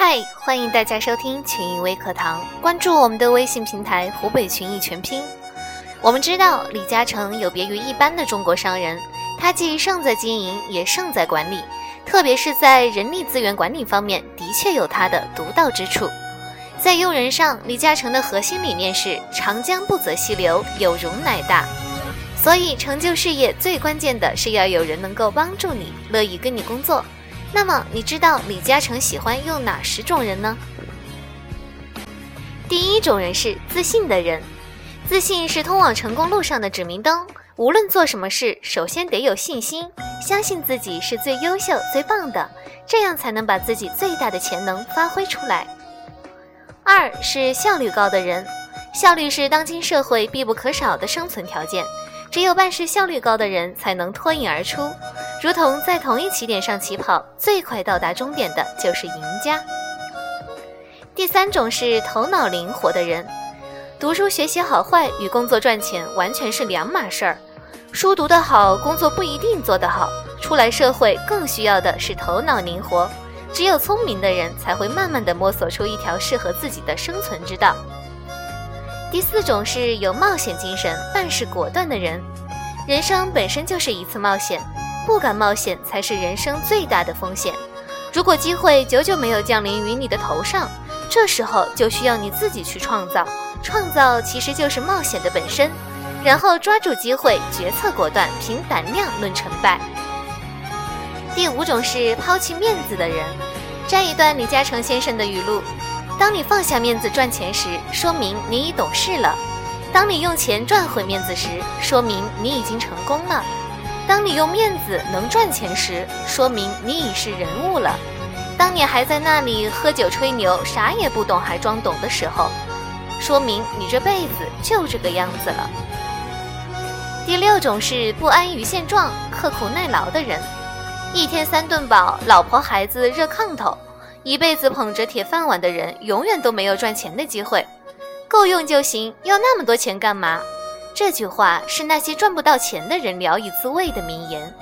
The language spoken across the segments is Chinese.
嗨，欢迎大家收听群益微课堂，关注我们的微信平台“湖北群益全拼”。我们知道李嘉诚有别于一般的中国商人，他既胜在经营，也胜在管理，特别是在人力资源管理方面，的确有他的独到之处。在用人上，李嘉诚的核心理念是“长江不择细流，有容乃大”。所以，成就事业最关键的是要有人能够帮助你，乐意跟你工作。那么，你知道李嘉诚喜欢用哪十种人呢？第一种人是自信的人，自信是通往成功路上的指明灯。无论做什么事，首先得有信心，相信自己是最优秀、最棒的，这样才能把自己最大的潜能发挥出来。二是效率高的人，效率是当今社会必不可少的生存条件。只有办事效率高的人，才能脱颖而出，如同在同一起点上起跑，最快到达终点的就是赢家。第三种是头脑灵活的人，读书学习好坏与工作赚钱完全是两码事儿。书读得好，工作不一定做得好，出来社会更需要的是头脑灵活。只有聪明的人，才会慢慢的摸索出一条适合自己的生存之道。第四种是有冒险精神、办事果断的人。人生本身就是一次冒险，不敢冒险才是人生最大的风险。如果机会久久没有降临于你的头上，这时候就需要你自己去创造。创造其实就是冒险的本身。然后抓住机会，决策果断，凭胆量论成败。第五种是抛弃面子的人。摘一段李嘉诚先生的语录。当你放下面子赚钱时，说明你已懂事了；当你用钱赚回面子时，说明你已经成功了；当你用面子能赚钱时，说明你已是人物了；当你还在那里喝酒吹牛，啥也不懂还装懂的时候，说明你这辈子就这个样子了。第六种是不安于现状、刻苦耐劳的人，一天三顿饱，老婆孩子热炕头。一辈子捧着铁饭碗的人，永远都没有赚钱的机会。够用就行，要那么多钱干嘛？这句话是那些赚不到钱的人聊以自慰的名言。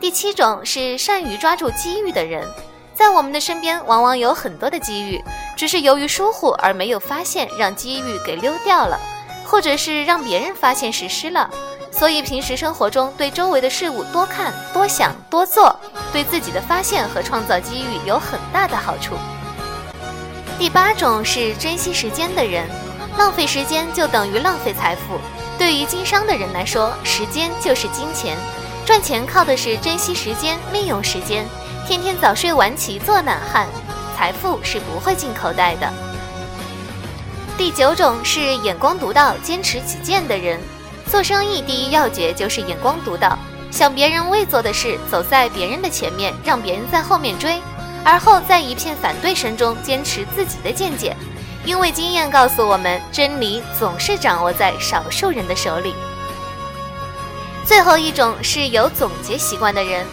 第七种是善于抓住机遇的人，在我们的身边往往有很多的机遇，只是由于疏忽而没有发现，让机遇给溜掉了，或者是让别人发现实施了。所以，平时生活中对周围的事物多看、多想、多做，对自己的发现和创造机遇有很大的好处。第八种是珍惜时间的人，浪费时间就等于浪费财富。对于经商的人来说，时间就是金钱，赚钱靠的是珍惜时间、利用时间。天天早睡晚起做懒汉，财富是不会进口袋的。第九种是眼光独到、坚持己见的人。做生意第一要诀就是眼光独到，想别人未做的事，走在别人的前面，让别人在后面追，而后在一片反对声中坚持自己的见解。因为经验告诉我们，真理总是掌握在少数人的手里。最后一种是有总结习惯的人，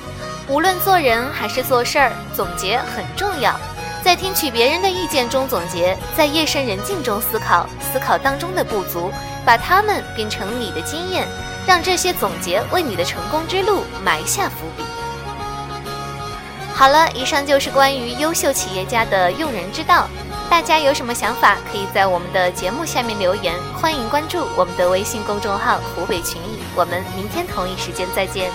无论做人还是做事儿，总结很重要。在听取别人的意见中总结，在夜深人静中思考，思考当中的不足，把它们变成你的经验，让这些总结为你的成功之路埋下伏笔。好了，以上就是关于优秀企业家的用人之道。大家有什么想法，可以在我们的节目下面留言，欢迎关注我们的微信公众号“湖北群艺”。我们明天同一时间再见。